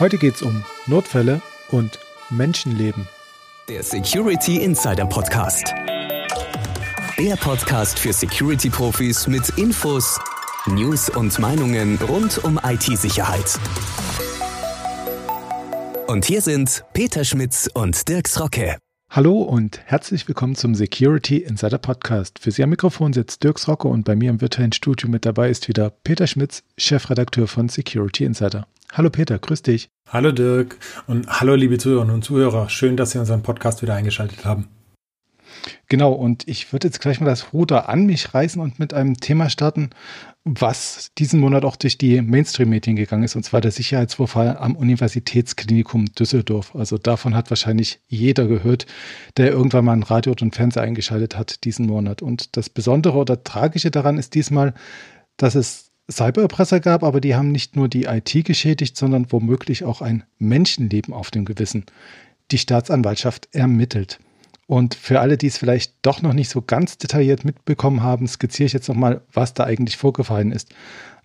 Heute geht es um Notfälle und Menschenleben. Der Security Insider Podcast. Der Podcast für Security-Profis mit Infos, News und Meinungen rund um IT-Sicherheit. Und hier sind Peter Schmitz und Dirks Rocke. Hallo und herzlich willkommen zum Security Insider Podcast. Für Sie am Mikrofon sitzt Dirks Rocke und bei mir im virtuellen Studio mit dabei ist wieder Peter Schmitz, Chefredakteur von Security Insider. Hallo Peter, grüß dich. Hallo Dirk und hallo liebe Zuhörerinnen und Zuhörer. Schön, dass Sie unseren Podcast wieder eingeschaltet haben. Genau, und ich würde jetzt gleich mal das Ruder an mich reißen und mit einem Thema starten, was diesen Monat auch durch die Mainstream-Medien gegangen ist, und zwar der Sicherheitsvorfall am Universitätsklinikum Düsseldorf. Also davon hat wahrscheinlich jeder gehört, der irgendwann mal ein Radio und Fernseher eingeschaltet hat diesen Monat. Und das Besondere oder Tragische daran ist diesmal, dass es Cybererpresser gab, aber die haben nicht nur die IT geschädigt, sondern womöglich auch ein Menschenleben auf dem Gewissen. Die Staatsanwaltschaft ermittelt. Und für alle, die es vielleicht doch noch nicht so ganz detailliert mitbekommen haben, skizziere ich jetzt nochmal, was da eigentlich vorgefallen ist.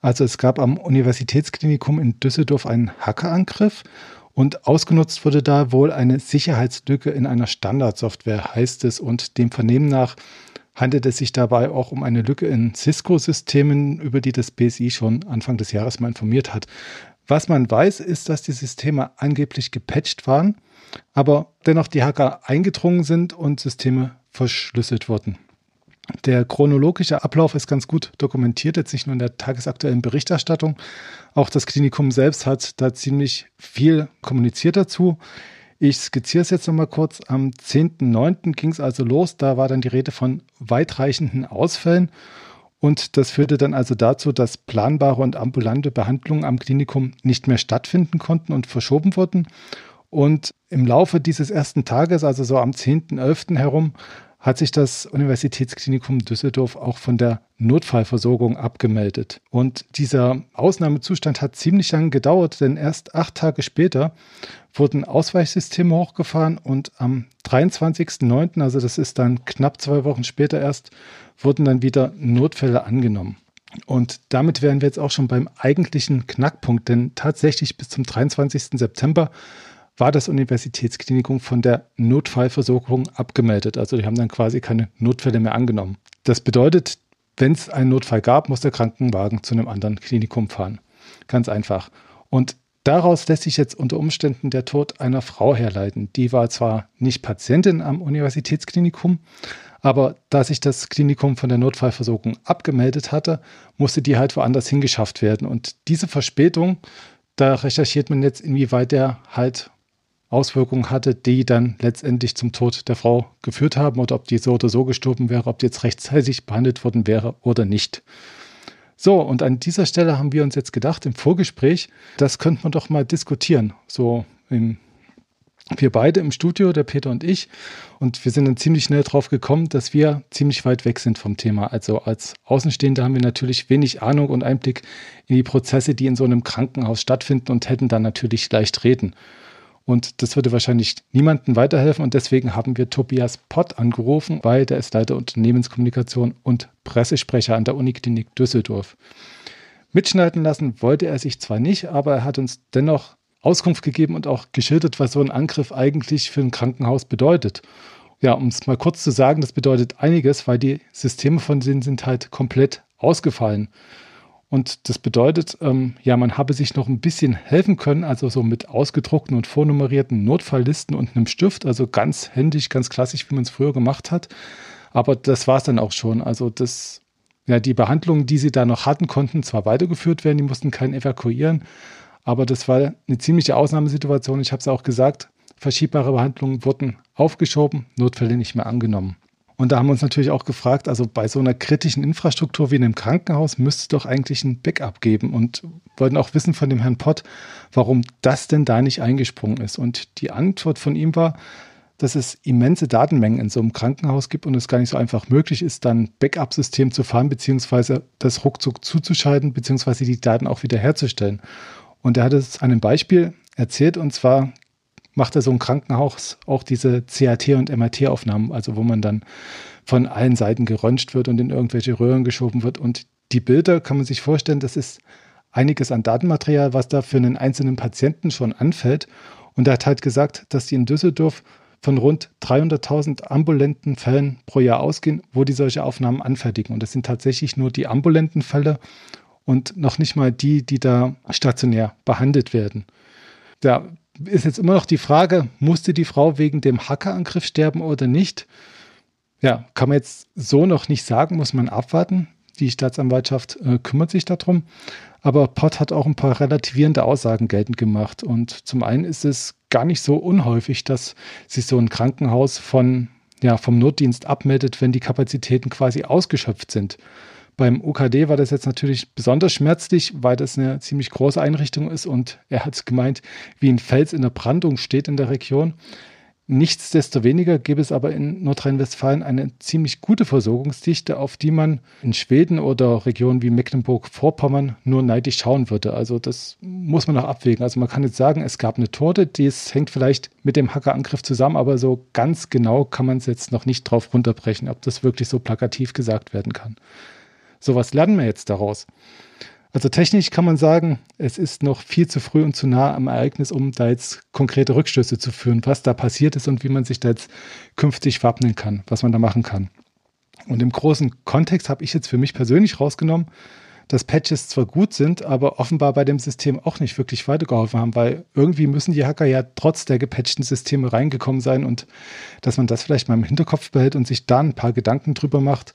Also es gab am Universitätsklinikum in Düsseldorf einen Hackerangriff und ausgenutzt wurde da wohl eine Sicherheitslücke in einer Standardsoftware, heißt es. Und dem Vernehmen nach handelt es sich dabei auch um eine Lücke in Cisco-Systemen, über die das BSI schon Anfang des Jahres mal informiert hat. Was man weiß, ist, dass die Systeme angeblich gepatcht waren, aber dennoch die Hacker eingedrungen sind und Systeme verschlüsselt wurden. Der chronologische Ablauf ist ganz gut dokumentiert, jetzt nicht nur in der tagesaktuellen Berichterstattung. Auch das Klinikum selbst hat da ziemlich viel kommuniziert dazu. Ich skizziere es jetzt nochmal kurz. Am 10.09. ging es also los. Da war dann die Rede von weitreichenden Ausfällen. Und das führte dann also dazu, dass planbare und ambulante Behandlungen am Klinikum nicht mehr stattfinden konnten und verschoben wurden. Und im Laufe dieses ersten Tages, also so am 10.11. herum, hat sich das Universitätsklinikum Düsseldorf auch von der Notfallversorgung abgemeldet. Und dieser Ausnahmezustand hat ziemlich lange gedauert, denn erst acht Tage später wurden Ausweichsysteme hochgefahren und am 23.09., also das ist dann knapp zwei Wochen später erst, wurden dann wieder Notfälle angenommen. Und damit wären wir jetzt auch schon beim eigentlichen Knackpunkt, denn tatsächlich bis zum 23. September war das Universitätsklinikum von der Notfallversorgung abgemeldet. Also die haben dann quasi keine Notfälle mehr angenommen. Das bedeutet, wenn es einen Notfall gab, muss der Krankenwagen zu einem anderen Klinikum fahren. Ganz einfach. Und daraus lässt sich jetzt unter Umständen der Tod einer Frau herleiten. Die war zwar nicht Patientin am Universitätsklinikum, aber da sich das Klinikum von der Notfallversorgung abgemeldet hatte, musste die halt woanders hingeschafft werden. Und diese Verspätung, da recherchiert man jetzt, inwieweit der halt Auswirkungen hatte, die dann letztendlich zum Tod der Frau geführt haben oder ob die so oder so gestorben wäre, ob die jetzt rechtzeitig behandelt worden wäre oder nicht. So, und an dieser Stelle haben wir uns jetzt gedacht, im Vorgespräch, das könnte man doch mal diskutieren. So im, wir beide im Studio, der Peter und ich. Und wir sind dann ziemlich schnell drauf gekommen, dass wir ziemlich weit weg sind vom Thema. Also als Außenstehende haben wir natürlich wenig Ahnung und Einblick in die Prozesse, die in so einem Krankenhaus stattfinden und hätten dann natürlich leicht reden. Und das würde wahrscheinlich niemandem weiterhelfen. Und deswegen haben wir Tobias Pott angerufen, weil der ist Leiter Unternehmenskommunikation und Pressesprecher an der Uniklinik Düsseldorf. Mitschneiden lassen wollte er sich zwar nicht, aber er hat uns dennoch Auskunft gegeben und auch geschildert, was so ein Angriff eigentlich für ein Krankenhaus bedeutet. Ja, um es mal kurz zu sagen, das bedeutet einiges, weil die Systeme von denen sind halt komplett ausgefallen. Und das bedeutet, ähm, ja, man habe sich noch ein bisschen helfen können, also so mit ausgedruckten und vornummerierten Notfalllisten und einem Stift, also ganz händisch, ganz klassisch, wie man es früher gemacht hat. Aber das war es dann auch schon. Also das, ja, die Behandlungen, die sie da noch hatten, konnten zwar weitergeführt werden, die mussten keinen evakuieren, aber das war eine ziemliche Ausnahmesituation. Ich habe es auch gesagt, verschiebbare Behandlungen wurden aufgeschoben, Notfälle nicht mehr angenommen. Und da haben wir uns natürlich auch gefragt, also bei so einer kritischen Infrastruktur wie in einem Krankenhaus müsste es doch eigentlich ein Backup geben und wollten auch wissen von dem Herrn Pott, warum das denn da nicht eingesprungen ist. Und die Antwort von ihm war, dass es immense Datenmengen in so einem Krankenhaus gibt und es gar nicht so einfach möglich ist, dann Backup-System zu fahren, beziehungsweise das ruckzuck zuzuschalten, beziehungsweise die Daten auch wieder herzustellen. Und er hat es an einem Beispiel erzählt, und zwar macht er so ein Krankenhaus auch diese CAT- und MRT-Aufnahmen, also wo man dann von allen Seiten geröntgt wird und in irgendwelche Röhren geschoben wird. Und die Bilder kann man sich vorstellen, das ist einiges an Datenmaterial, was da für einen einzelnen Patienten schon anfällt. Und er hat halt gesagt, dass die in Düsseldorf von rund 300.000 ambulanten Fällen pro Jahr ausgehen, wo die solche Aufnahmen anfertigen. Und das sind tatsächlich nur die ambulanten Fälle und noch nicht mal die, die da stationär behandelt werden. Da ist jetzt immer noch die Frage, musste die Frau wegen dem Hackerangriff sterben oder nicht? Ja, kann man jetzt so noch nicht sagen, muss man abwarten. Die Staatsanwaltschaft äh, kümmert sich darum. Aber Pott hat auch ein paar relativierende Aussagen geltend gemacht. Und zum einen ist es gar nicht so unhäufig, dass sich so ein Krankenhaus von, ja, vom Notdienst abmeldet, wenn die Kapazitäten quasi ausgeschöpft sind. Beim UKD war das jetzt natürlich besonders schmerzlich, weil das eine ziemlich große Einrichtung ist und er hat gemeint, wie ein Fels in der Brandung steht in der Region. Nichtsdestoweniger gäbe es aber in Nordrhein-Westfalen eine ziemlich gute Versorgungsdichte, auf die man in Schweden oder Regionen wie Mecklenburg-Vorpommern nur neidisch schauen würde. Also das muss man noch abwägen. Also man kann jetzt sagen, es gab eine Torte, das hängt vielleicht mit dem Hackerangriff zusammen, aber so ganz genau kann man es jetzt noch nicht drauf runterbrechen, ob das wirklich so plakativ gesagt werden kann. So was lernen wir jetzt daraus. Also technisch kann man sagen, es ist noch viel zu früh und zu nah am Ereignis, um da jetzt konkrete Rückschlüsse zu führen, was da passiert ist und wie man sich da jetzt künftig wappnen kann, was man da machen kann. Und im großen Kontext habe ich jetzt für mich persönlich rausgenommen, dass Patches zwar gut sind, aber offenbar bei dem System auch nicht wirklich weitergeholfen haben, weil irgendwie müssen die Hacker ja trotz der gepatchten Systeme reingekommen sein und dass man das vielleicht mal im Hinterkopf behält und sich da ein paar Gedanken drüber macht,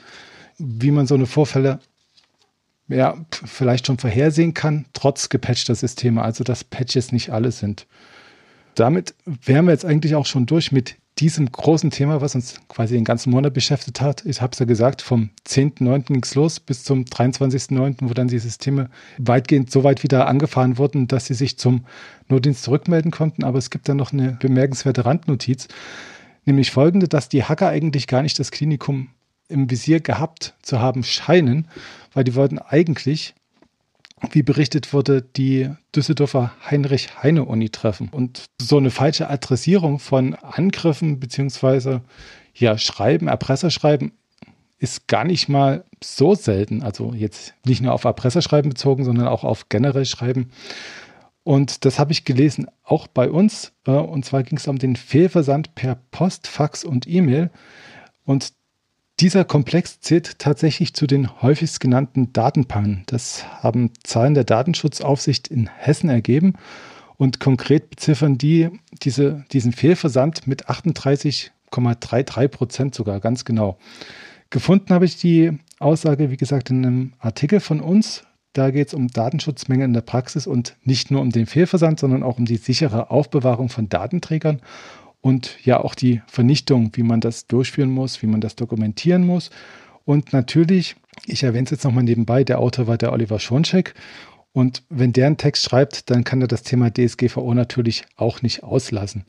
wie man so eine Vorfälle ja, vielleicht schon vorhersehen kann, trotz gepatchter Systeme, also dass Patches nicht alle sind. Damit wären wir jetzt eigentlich auch schon durch mit diesem großen Thema, was uns quasi den ganzen Monat beschäftigt hat. Ich habe es ja gesagt, vom 10.9. ging es los bis zum 23.9., wo dann die Systeme weitgehend so weit wieder angefahren wurden, dass sie sich zum Notdienst zurückmelden konnten. Aber es gibt dann noch eine bemerkenswerte Randnotiz, nämlich folgende, dass die Hacker eigentlich gar nicht das Klinikum im Visier gehabt zu haben scheinen, weil die wollten eigentlich, wie berichtet wurde, die Düsseldorfer Heinrich-Heine-Uni treffen. Und so eine falsche Adressierung von Angriffen beziehungsweise ja, Schreiben, Erpresserschreiben ist gar nicht mal so selten. Also jetzt nicht nur auf Erpresserschreiben bezogen, sondern auch auf generell Schreiben. Und das habe ich gelesen, auch bei uns. Äh, und zwar ging es um den Fehlversand per Post, Fax und E-Mail. Und dieser Komplex zählt tatsächlich zu den häufigst genannten Datenpannen. Das haben Zahlen der Datenschutzaufsicht in Hessen ergeben. Und konkret beziffern die diese, diesen Fehlversand mit 38,33 Prozent sogar, ganz genau. Gefunden habe ich die Aussage, wie gesagt, in einem Artikel von uns. Da geht es um Datenschutzmenge in der Praxis und nicht nur um den Fehlversand, sondern auch um die sichere Aufbewahrung von Datenträgern und ja auch die Vernichtung, wie man das durchführen muss, wie man das dokumentieren muss. Und natürlich, ich erwähne es jetzt nochmal nebenbei, der Autor war der Oliver Schoncheck. Und wenn der einen Text schreibt, dann kann er das Thema DSGVO natürlich auch nicht auslassen.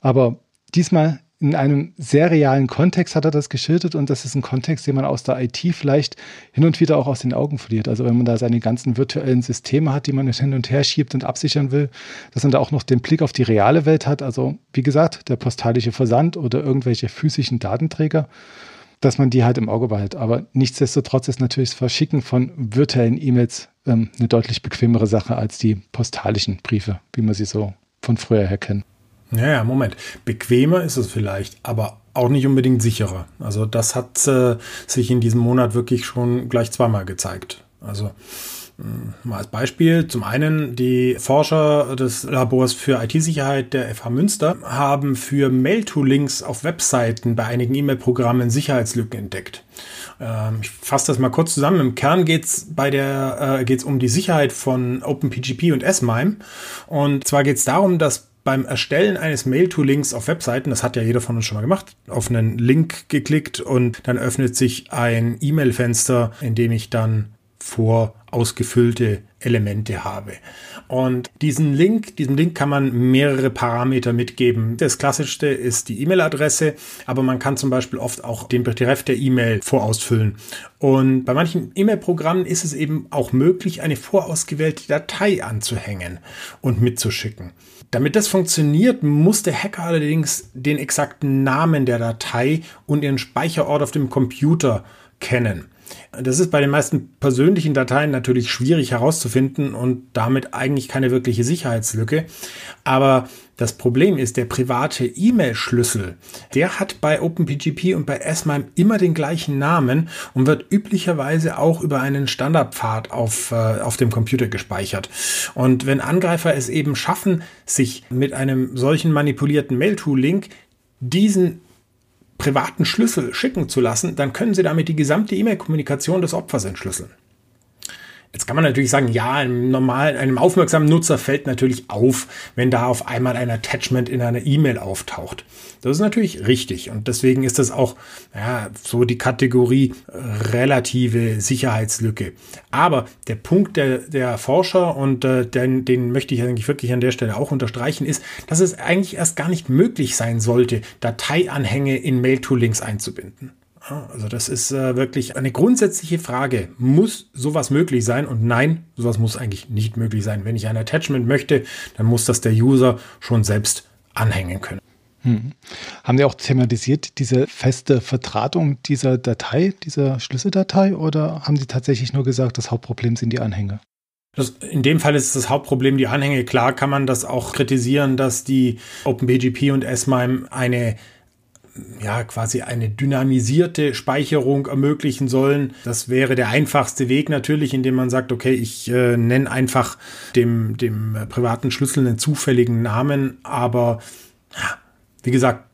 Aber diesmal in einem sehr realen Kontext hat er das geschildert und das ist ein Kontext, den man aus der IT vielleicht hin und wieder auch aus den Augen verliert. Also wenn man da seine ganzen virtuellen Systeme hat, die man hin und her schiebt und absichern will, dass man da auch noch den Blick auf die reale Welt hat. Also wie gesagt, der postalische Versand oder irgendwelche physischen Datenträger, dass man die halt im Auge behält. Aber nichtsdestotrotz ist natürlich das Verschicken von virtuellen E-Mails ähm, eine deutlich bequemere Sache als die postalischen Briefe, wie man sie so von früher her kennt. Ja, ja, Moment. Bequemer ist es vielleicht, aber auch nicht unbedingt sicherer. Also das hat äh, sich in diesem Monat wirklich schon gleich zweimal gezeigt. Also mm, Mal als Beispiel. Zum einen, die Forscher des Labors für IT-Sicherheit der FH Münster haben für Mail-to-Links auf Webseiten bei einigen E-Mail-Programmen Sicherheitslücken entdeckt. Ähm, ich fasse das mal kurz zusammen. Im Kern geht es bei der äh, geht's um die Sicherheit von OpenPGP und S-MIME. Und zwar geht es darum, dass beim Erstellen eines Mail-to-Links auf Webseiten, das hat ja jeder von uns schon mal gemacht, auf einen Link geklickt und dann öffnet sich ein E-Mail-Fenster, in dem ich dann vor ausgefüllte Elemente habe. Und diesen Link, diesem Link kann man mehrere Parameter mitgeben. Das klassischste ist die E-Mail-Adresse, aber man kann zum Beispiel oft auch den Betreff der E-Mail vorausfüllen. Und bei manchen E-Mail-Programmen ist es eben auch möglich, eine vorausgewählte Datei anzuhängen und mitzuschicken. Damit das funktioniert, muss der Hacker allerdings den exakten Namen der Datei und ihren Speicherort auf dem Computer kennen. Das ist bei den meisten persönlichen Dateien natürlich schwierig herauszufinden und damit eigentlich keine wirkliche Sicherheitslücke. Aber das Problem ist, der private E-Mail-Schlüssel, der hat bei OpenPGP und bei S-MIME immer den gleichen Namen und wird üblicherweise auch über einen Standardpfad auf, äh, auf dem Computer gespeichert. Und wenn Angreifer es eben schaffen, sich mit einem solchen manipulierten Mail-to-Link diesen privaten Schlüssel schicken zu lassen, dann können Sie damit die gesamte E-Mail-Kommunikation des Opfers entschlüsseln. Jetzt kann man natürlich sagen, ja, einem normalen, einem aufmerksamen Nutzer fällt natürlich auf, wenn da auf einmal ein Attachment in einer E-Mail auftaucht. Das ist natürlich richtig und deswegen ist das auch ja, so die Kategorie relative Sicherheitslücke. Aber der Punkt der, der Forscher und äh, den, den möchte ich eigentlich wirklich an der Stelle auch unterstreichen, ist, dass es eigentlich erst gar nicht möglich sein sollte, Dateianhänge in Mail-to-Links einzubinden. Also das ist äh, wirklich eine grundsätzliche Frage. Muss sowas möglich sein? Und nein, sowas muss eigentlich nicht möglich sein. Wenn ich ein Attachment möchte, dann muss das der User schon selbst anhängen können. Hm. Haben die auch thematisiert diese feste Vertratung dieser Datei, dieser Schlüsseldatei, oder haben sie tatsächlich nur gesagt, das Hauptproblem sind die Anhänge? Das, in dem Fall ist das Hauptproblem die Anhänge. Klar kann man das auch kritisieren, dass die OpenBGP und S-MIME eine ja, quasi eine dynamisierte Speicherung ermöglichen sollen. Das wäre der einfachste Weg natürlich, indem man sagt, okay, ich äh, nenne einfach dem, dem privaten Schlüssel einen zufälligen Namen, aber wie gesagt,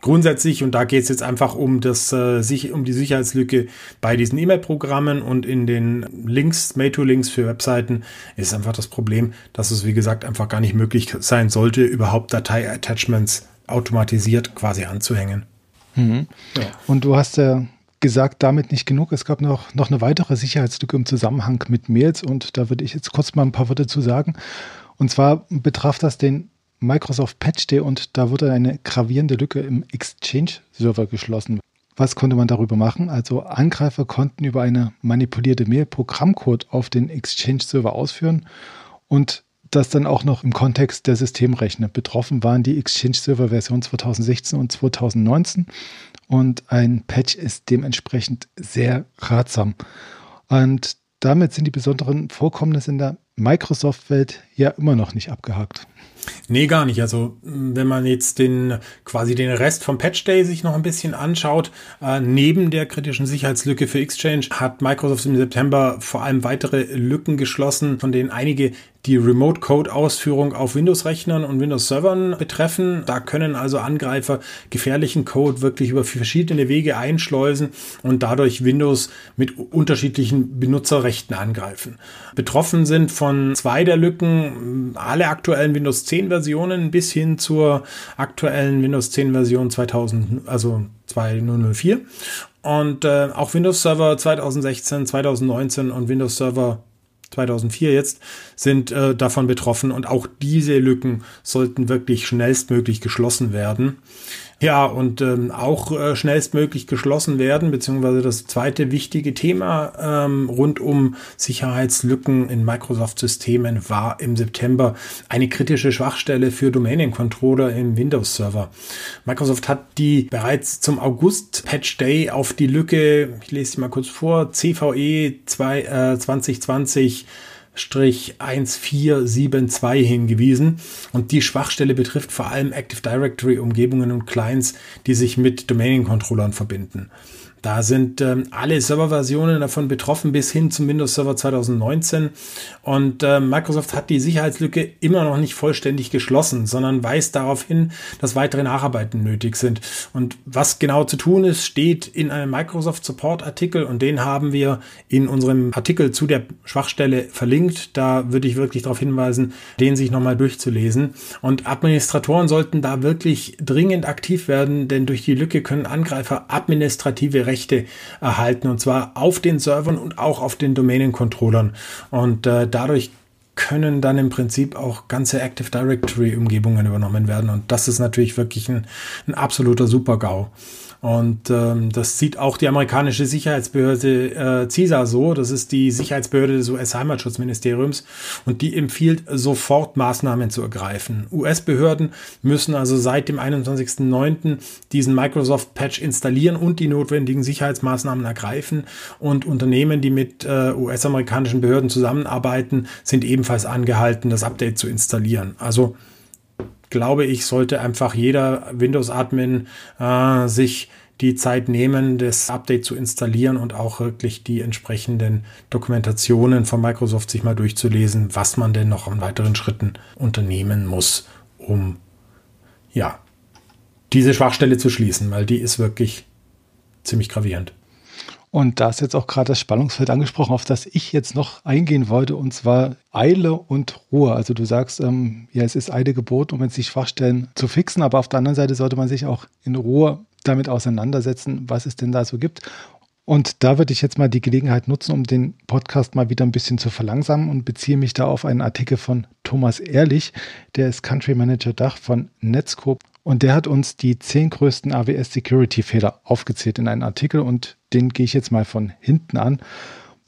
grundsätzlich, und da geht es jetzt einfach um, das, äh, um die Sicherheitslücke bei diesen E-Mail-Programmen und in den Links, Mail-to-Links für Webseiten, ist einfach das Problem, dass es, wie gesagt, einfach gar nicht möglich sein sollte, überhaupt Datei-Attachments automatisiert quasi anzuhängen. Mhm. Ja. Und du hast ja gesagt, damit nicht genug. Es gab noch, noch eine weitere Sicherheitslücke im Zusammenhang mit Mails und da würde ich jetzt kurz mal ein paar Worte zu sagen. Und zwar betraf das den Microsoft Patch Day und da wurde eine gravierende Lücke im Exchange-Server geschlossen. Was konnte man darüber machen? Also Angreifer konnten über eine manipulierte Mail Programmcode auf den Exchange-Server ausführen und das dann auch noch im Kontext der Systemrechner. Betroffen waren die Exchange-Server Version 2016 und 2019 und ein Patch ist dementsprechend sehr ratsam. Und damit sind die besonderen Vorkommnisse in der Microsoft-Welt ja immer noch nicht abgehakt. Nee, gar nicht. Also wenn man jetzt den quasi den Rest vom Patch Day sich noch ein bisschen anschaut, äh, neben der kritischen Sicherheitslücke für Exchange hat Microsoft im September vor allem weitere Lücken geschlossen, von denen einige die Remote-Code-Ausführung auf Windows-Rechnern und Windows-Servern betreffen. Da können also Angreifer gefährlichen Code wirklich über verschiedene Wege einschleusen und dadurch Windows mit unterschiedlichen Benutzerrechten angreifen. Betroffen sind von zwei der Lücken alle aktuellen Windows 10 Versionen bis hin zur aktuellen Windows 10 Version 2000, also 2004. Und äh, auch Windows Server 2016, 2019 und Windows Server 2004 jetzt, sind äh, davon betroffen und auch diese Lücken sollten wirklich schnellstmöglich geschlossen werden. Ja, und ähm, auch äh, schnellstmöglich geschlossen werden, beziehungsweise das zweite wichtige Thema ähm, rund um Sicherheitslücken in Microsoft-Systemen war im September eine kritische Schwachstelle für Domänencontroller im Windows-Server. Microsoft hat die bereits zum August-Patch Day auf die Lücke, ich lese sie mal kurz vor, CVE 2, äh, 2020 1472 hingewiesen und die Schwachstelle betrifft vor allem Active Directory Umgebungen und Clients, die sich mit Domaining-Controllern verbinden. Da sind ähm, alle Serverversionen davon betroffen bis hin zum Windows Server 2019 und äh, Microsoft hat die Sicherheitslücke immer noch nicht vollständig geschlossen, sondern weist darauf hin, dass weitere Nacharbeiten nötig sind. Und was genau zu tun ist, steht in einem Microsoft Support Artikel und den haben wir in unserem Artikel zu der Schwachstelle verlinkt. Da würde ich wirklich darauf hinweisen, den sich nochmal durchzulesen. Und Administratoren sollten da wirklich dringend aktiv werden, denn durch die Lücke können Angreifer administrative Rechte erhalten und zwar auf den Servern und auch auf den Domänen-Controllern. Und äh, dadurch können dann im Prinzip auch ganze Active Directory Umgebungen übernommen werden. Und das ist natürlich wirklich ein, ein absoluter Super-GAU. Und ähm, das sieht auch die amerikanische Sicherheitsbehörde äh, CISA so. Das ist die Sicherheitsbehörde des US-Heimatschutzministeriums. Und die empfiehlt sofort Maßnahmen zu ergreifen. US-Behörden müssen also seit dem 21.09. diesen Microsoft-Patch installieren und die notwendigen Sicherheitsmaßnahmen ergreifen. Und Unternehmen, die mit äh, US-amerikanischen Behörden zusammenarbeiten, sind ebenfalls angehalten, das Update zu installieren. Also glaube ich, sollte einfach jeder Windows-Admin äh, sich die Zeit nehmen, das Update zu installieren und auch wirklich die entsprechenden Dokumentationen von Microsoft sich mal durchzulesen, was man denn noch an weiteren Schritten unternehmen muss, um ja diese Schwachstelle zu schließen, weil die ist wirklich ziemlich gravierend. Und da ist jetzt auch gerade das Spannungsfeld angesprochen, auf das ich jetzt noch eingehen wollte, und zwar Eile und Ruhe. Also du sagst, ähm, ja, es ist Eile Gebot, um jetzt die Schwachstellen zu fixen, aber auf der anderen Seite sollte man sich auch in Ruhe damit auseinandersetzen, was es denn da so gibt. Und da würde ich jetzt mal die Gelegenheit nutzen, um den Podcast mal wieder ein bisschen zu verlangsamen und beziehe mich da auf einen Artikel von Thomas Ehrlich, der ist Country Manager Dach von Netscope und der hat uns die zehn größten AWS Security Fehler aufgezählt in einem Artikel und den gehe ich jetzt mal von hinten an,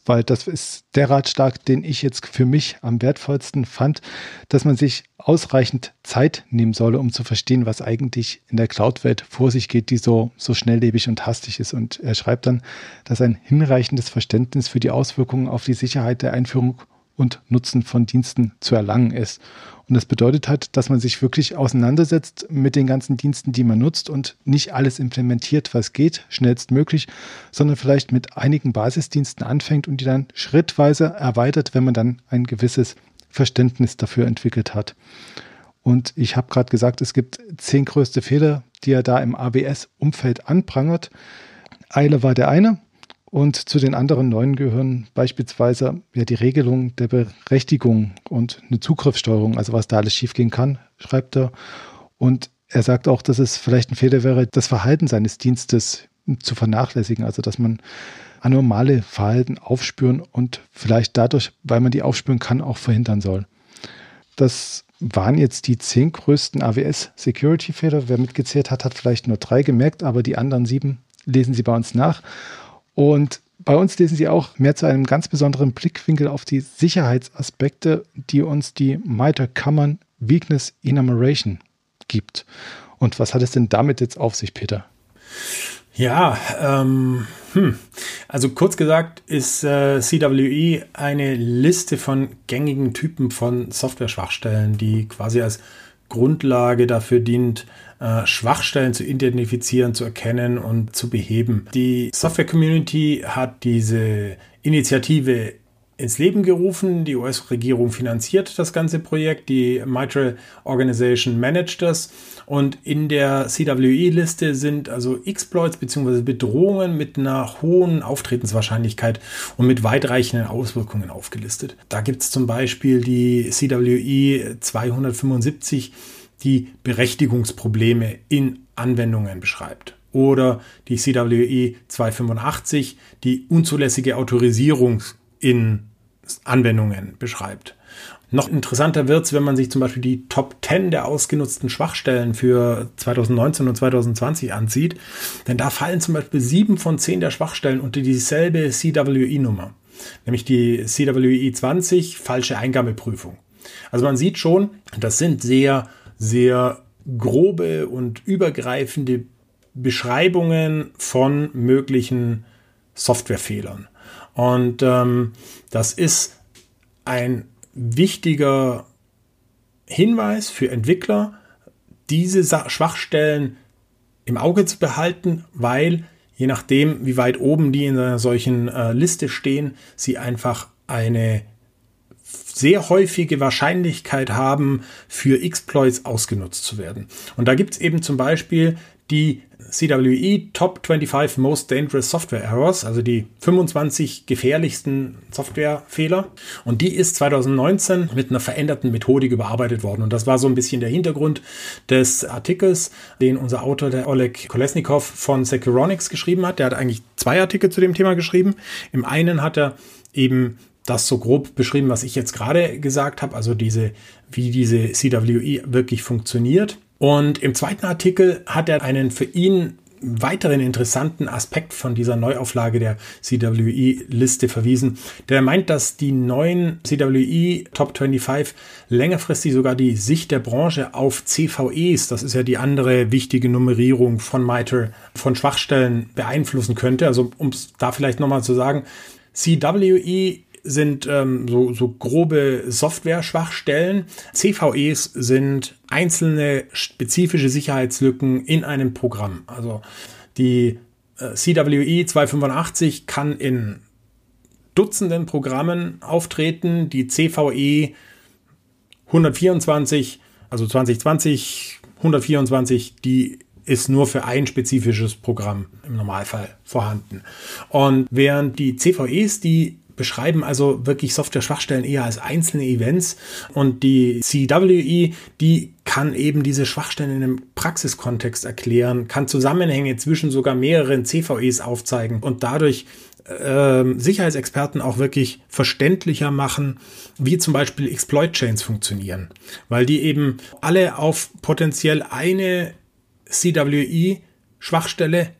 weil das ist der Ratschlag, den ich jetzt für mich am wertvollsten fand, dass man sich ausreichend Zeit nehmen solle, um zu verstehen, was eigentlich in der Cloud-Welt vor sich geht, die so, so schnelllebig und hastig ist. Und er schreibt dann, dass ein hinreichendes Verständnis für die Auswirkungen auf die Sicherheit der Einführung und Nutzen von Diensten zu erlangen ist. Und das bedeutet halt, dass man sich wirklich auseinandersetzt mit den ganzen Diensten, die man nutzt und nicht alles implementiert, was geht, schnellstmöglich, sondern vielleicht mit einigen Basisdiensten anfängt und die dann schrittweise erweitert, wenn man dann ein gewisses Verständnis dafür entwickelt hat. Und ich habe gerade gesagt, es gibt zehn größte Fehler, die er da im ABS-Umfeld anprangert. Eile war der eine. Und zu den anderen neuen gehören beispielsweise ja die Regelung der Berechtigung und eine Zugriffssteuerung, also was da alles schiefgehen kann, schreibt er. Und er sagt auch, dass es vielleicht ein Fehler wäre, das Verhalten seines Dienstes zu vernachlässigen, also dass man anormale Verhalten aufspüren und vielleicht dadurch, weil man die aufspüren kann, auch verhindern soll. Das waren jetzt die zehn größten AWS-Security-Fehler. Wer mitgezählt hat, hat vielleicht nur drei gemerkt, aber die anderen sieben lesen Sie bei uns nach. Und bei uns lesen Sie auch mehr zu einem ganz besonderen Blickwinkel auf die Sicherheitsaspekte, die uns die MITRE Common Weakness Enumeration gibt. Und was hat es denn damit jetzt auf sich, Peter? Ja, ähm, hm. also kurz gesagt ist äh, CWE eine Liste von gängigen Typen von Software-Schwachstellen, die quasi als Grundlage dafür dient, äh, Schwachstellen zu identifizieren, zu erkennen und zu beheben. Die Software Community hat diese Initiative ins Leben gerufen. Die US-Regierung finanziert das ganze Projekt. Die Mitral Organization managt das. Und in der CWE-Liste sind also Exploits bzw. Bedrohungen mit einer hohen Auftretenswahrscheinlichkeit und mit weitreichenden Auswirkungen aufgelistet. Da gibt es zum Beispiel die CWE 275, die Berechtigungsprobleme in Anwendungen beschreibt oder die CWE 285, die unzulässige Autorisierung in Anwendungen beschreibt. Noch interessanter wird es, wenn man sich zum Beispiel die Top 10 der ausgenutzten Schwachstellen für 2019 und 2020 ansieht. Denn da fallen zum Beispiel sieben von zehn der Schwachstellen unter dieselbe CWE-Nummer. Nämlich die CWE 20, falsche Eingabeprüfung. Also man sieht schon, das sind sehr, sehr grobe und übergreifende Beschreibungen von möglichen Softwarefehlern. Und ähm, das ist ein wichtiger Hinweis für Entwickler, diese Schwachstellen im Auge zu behalten, weil je nachdem, wie weit oben die in einer solchen äh, Liste stehen, sie einfach eine sehr häufige Wahrscheinlichkeit haben, für Exploits ausgenutzt zu werden. Und da gibt es eben zum Beispiel die CWE Top 25 Most Dangerous Software Errors, also die 25 gefährlichsten Softwarefehler. Und die ist 2019 mit einer veränderten Methodik überarbeitet worden. Und das war so ein bisschen der Hintergrund des Artikels, den unser Autor, der Oleg Kolesnikov von Securonics geschrieben hat. Der hat eigentlich zwei Artikel zu dem Thema geschrieben. Im einen hat er eben das so grob beschrieben, was ich jetzt gerade gesagt habe, also diese, wie diese CWE wirklich funktioniert. Und im zweiten Artikel hat er einen für ihn weiteren interessanten Aspekt von dieser Neuauflage der CWE-Liste verwiesen. Der meint, dass die neuen CWE Top 25 längerfristig sogar die Sicht der Branche auf CVEs, das ist ja die andere wichtige Nummerierung von MITRE, von Schwachstellen beeinflussen könnte. Also um es da vielleicht nochmal zu sagen, CWE sind ähm, so, so grobe Software-Schwachstellen. CVEs sind einzelne spezifische Sicherheitslücken in einem Programm. Also die äh, CWE 285 kann in Dutzenden Programmen auftreten. Die CVE 124, also 2020 124, die ist nur für ein spezifisches Programm im Normalfall vorhanden. Und während die CVEs, die beschreiben also wirklich Software-Schwachstellen eher als einzelne Events. Und die CWE, die kann eben diese Schwachstellen in einem Praxiskontext erklären, kann Zusammenhänge zwischen sogar mehreren CVEs aufzeigen und dadurch äh, Sicherheitsexperten auch wirklich verständlicher machen, wie zum Beispiel Exploit Chains funktionieren, weil die eben alle auf potenziell eine CWE Schwachstelle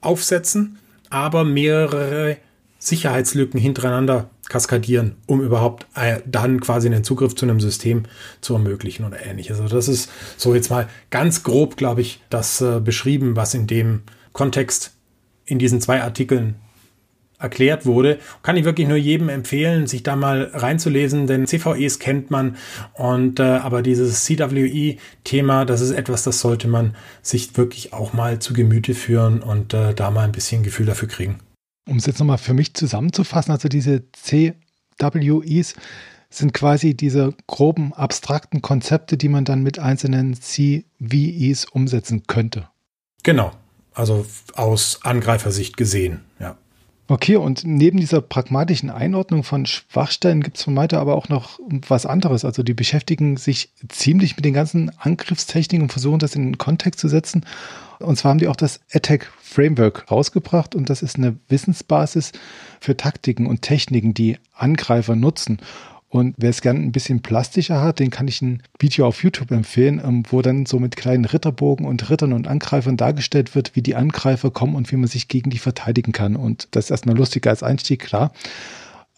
aufsetzen, aber mehrere Sicherheitslücken hintereinander kaskadieren, um überhaupt äh, dann quasi einen Zugriff zu einem System zu ermöglichen oder ähnliches. Also das ist so jetzt mal ganz grob, glaube ich, das äh, beschrieben, was in dem Kontext in diesen zwei Artikeln erklärt wurde. Kann ich wirklich nur jedem empfehlen, sich da mal reinzulesen, denn CVEs kennt man und äh, aber dieses CWE-Thema, das ist etwas, das sollte man sich wirklich auch mal zu Gemüte führen und äh, da mal ein bisschen Gefühl dafür kriegen. Um es jetzt nochmal für mich zusammenzufassen, also diese CWEs sind quasi diese groben, abstrakten Konzepte, die man dann mit einzelnen CVEs umsetzen könnte. Genau, also aus Angreifersicht gesehen, ja. Okay, und neben dieser pragmatischen Einordnung von Schwachstellen gibt es von Malte aber auch noch was anderes. Also die beschäftigen sich ziemlich mit den ganzen Angriffstechniken und versuchen das in den Kontext zu setzen. Und zwar haben die auch das Attack Framework rausgebracht und das ist eine Wissensbasis für Taktiken und Techniken, die Angreifer nutzen. Und wer es gerne ein bisschen plastischer hat, den kann ich ein Video auf YouTube empfehlen, ähm, wo dann so mit kleinen Ritterbogen und Rittern und Angreifern dargestellt wird, wie die Angreifer kommen und wie man sich gegen die verteidigen kann. Und das ist erstmal lustiger als Einstieg, klar.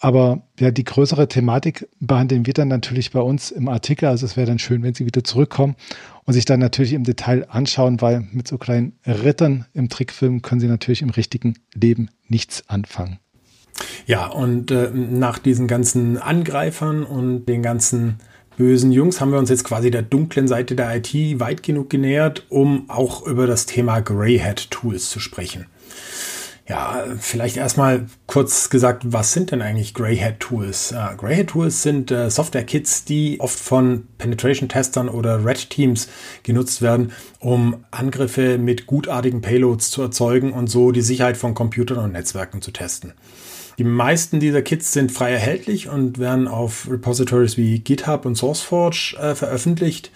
Aber ja, die größere Thematik behandeln wir dann natürlich bei uns im Artikel. Also es wäre dann schön, wenn Sie wieder zurückkommen und sich dann natürlich im Detail anschauen, weil mit so kleinen Rittern im Trickfilm können Sie natürlich im richtigen Leben nichts anfangen. Ja, und äh, nach diesen ganzen Angreifern und den ganzen bösen Jungs haben wir uns jetzt quasi der dunklen Seite der IT weit genug genähert, um auch über das Thema Greyhat Tools zu sprechen. Ja, vielleicht erstmal kurz gesagt, was sind denn eigentlich Greyhat Tools? Uh, Greyhat Tools sind äh, Software-Kits, die oft von Penetration-Testern oder Red Teams genutzt werden, um Angriffe mit gutartigen Payloads zu erzeugen und so die Sicherheit von Computern und Netzwerken zu testen. Die meisten dieser Kits sind frei erhältlich und werden auf Repositories wie GitHub und SourceForge äh, veröffentlicht.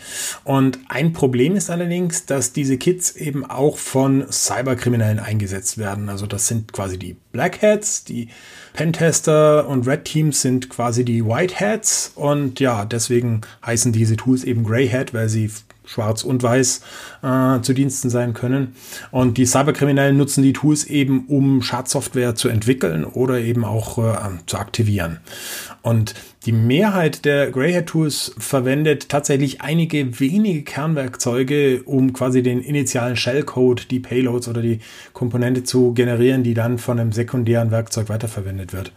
Und ein Problem ist allerdings, dass diese Kits eben auch von Cyberkriminellen eingesetzt werden. Also das sind quasi die Black Hats, die Pentester und Red Teams sind quasi die White Hats. Und ja, deswegen heißen diese Tools eben Grey Hat, weil sie schwarz und weiß äh, zu Diensten sein können. Und die Cyberkriminellen nutzen die Tools eben, um Schadsoftware zu entwickeln oder eben auch äh, zu aktivieren. Und die Mehrheit der Greyhead Tools verwendet tatsächlich einige wenige Kernwerkzeuge, um quasi den initialen Shellcode, die Payloads oder die Komponente zu generieren, die dann von einem sekundären Werkzeug weiterverwendet wird.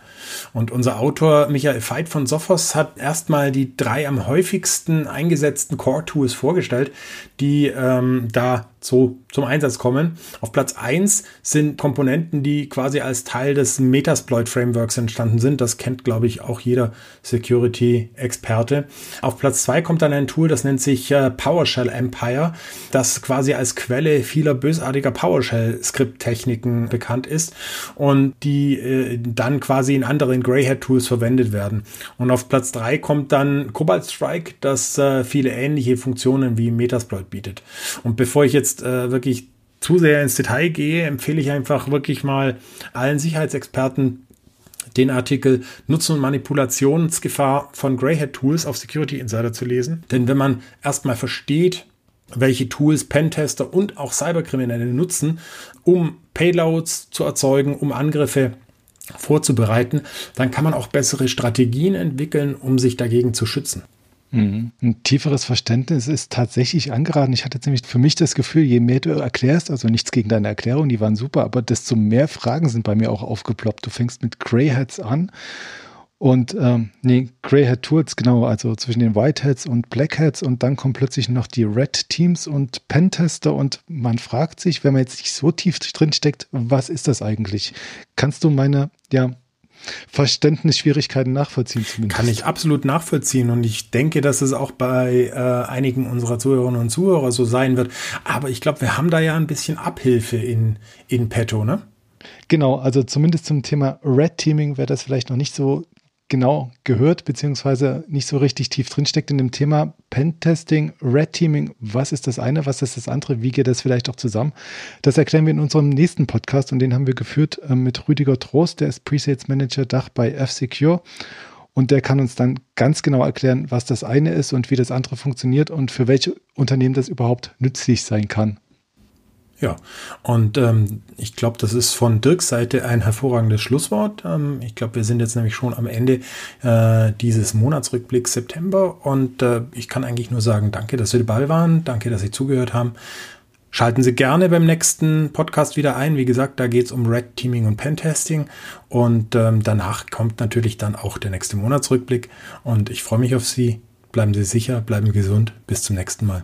Und unser Autor Michael Veit von Sophos hat erstmal die drei am häufigsten eingesetzten Core Tools vorgestellt, die ähm, da so zum Einsatz kommen. Auf Platz 1 sind Komponenten, die quasi als Teil des Metasploit Frameworks entstanden sind. Das kennt, glaube ich, auch jeder Security-Experte. Auf Platz 2 kommt dann ein Tool, das nennt sich äh, PowerShell Empire, das quasi als Quelle vieler bösartiger PowerShell-Skript-Techniken bekannt ist und die äh, dann quasi in anderen Greyhat-Tools verwendet werden. Und auf Platz 3 kommt dann Cobalt Strike, das äh, viele ähnliche Funktionen wie Metasploit bietet. Und bevor ich jetzt jetzt äh, wirklich zu sehr ins Detail gehe, empfehle ich einfach wirklich mal allen Sicherheitsexperten den Artikel Nutzen und Manipulationsgefahr von Greyhead Tools auf Security Insider zu lesen. Denn wenn man erstmal versteht, welche Tools Pentester und auch Cyberkriminelle nutzen, um Payloads zu erzeugen, um Angriffe vorzubereiten, dann kann man auch bessere Strategien entwickeln, um sich dagegen zu schützen. Mhm. Ein tieferes Verständnis ist tatsächlich angeraten. Ich hatte nämlich für mich das Gefühl, je mehr du erklärst, also nichts gegen deine Erklärung, die waren super, aber desto mehr Fragen sind bei mir auch aufgeploppt. Du fängst mit Greyheads an und ähm, nee, Greyhead Tools, genau, also zwischen den Whiteheads und Blackheads und dann kommen plötzlich noch die Red Teams und Pentester und man fragt sich, wenn man jetzt nicht so tief drin steckt, was ist das eigentlich? Kannst du meine, ja, Verständnisschwierigkeiten nachvollziehen zumindest. Kann ich absolut nachvollziehen und ich denke, dass es auch bei äh, einigen unserer Zuhörerinnen und Zuhörer so sein wird. Aber ich glaube, wir haben da ja ein bisschen Abhilfe in, in petto, ne? Genau, also zumindest zum Thema Red Teaming wäre das vielleicht noch nicht so genau gehört, beziehungsweise nicht so richtig tief drinsteckt in dem Thema Pentesting, Red Teaming. Was ist das eine, was ist das andere? Wie geht das vielleicht auch zusammen? Das erklären wir in unserem nächsten Podcast und den haben wir geführt äh, mit Rüdiger Trost, der ist Presales Manager Dach bei F-Secure. Und der kann uns dann ganz genau erklären, was das eine ist und wie das andere funktioniert und für welche Unternehmen das überhaupt nützlich sein kann. Ja, und ähm, ich glaube, das ist von Dirks Seite ein hervorragendes Schlusswort. Ähm, ich glaube, wir sind jetzt nämlich schon am Ende äh, dieses Monatsrückblicks September und äh, ich kann eigentlich nur sagen, danke, dass Sie dabei waren, danke, dass Sie zugehört haben. Schalten Sie gerne beim nächsten Podcast wieder ein. Wie gesagt, da geht es um Red Teaming und Pentesting. Und ähm, danach kommt natürlich dann auch der nächste Monatsrückblick. Und ich freue mich auf Sie. Bleiben Sie sicher, bleiben gesund. Bis zum nächsten Mal.